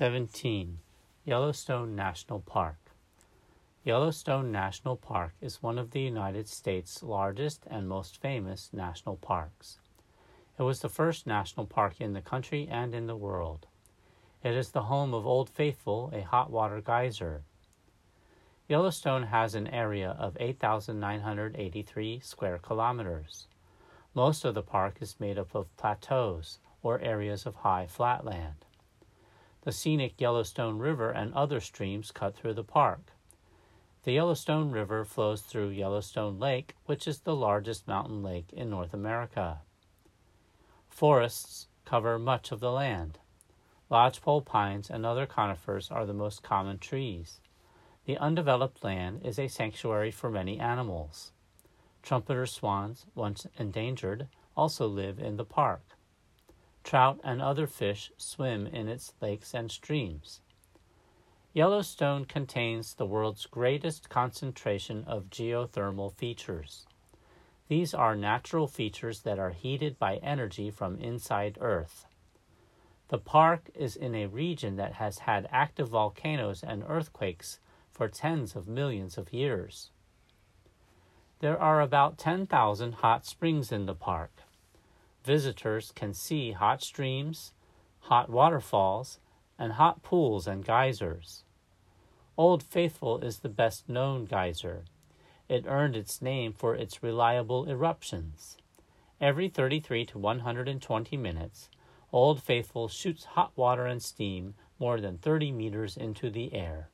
17. Yellowstone National Park. Yellowstone National Park is one of the United States' largest and most famous national parks. It was the first national park in the country and in the world. It is the home of Old Faithful, a hot water geyser. Yellowstone has an area of 8,983 square kilometers. Most of the park is made up of plateaus or areas of high flatland. The scenic Yellowstone River and other streams cut through the park. The Yellowstone River flows through Yellowstone Lake, which is the largest mountain lake in North America. Forests cover much of the land. Lodgepole pines and other conifers are the most common trees. The undeveloped land is a sanctuary for many animals. Trumpeter swans, once endangered, also live in the park. Trout and other fish swim in its lakes and streams. Yellowstone contains the world's greatest concentration of geothermal features. These are natural features that are heated by energy from inside Earth. The park is in a region that has had active volcanoes and earthquakes for tens of millions of years. There are about 10,000 hot springs in the park visitors can see hot streams, hot waterfalls, and hot pools and geysers. Old Faithful is the best known geyser. It earned its name for its reliable eruptions. Every 33 to 120 minutes, Old Faithful shoots hot water and steam more than 30 meters into the air.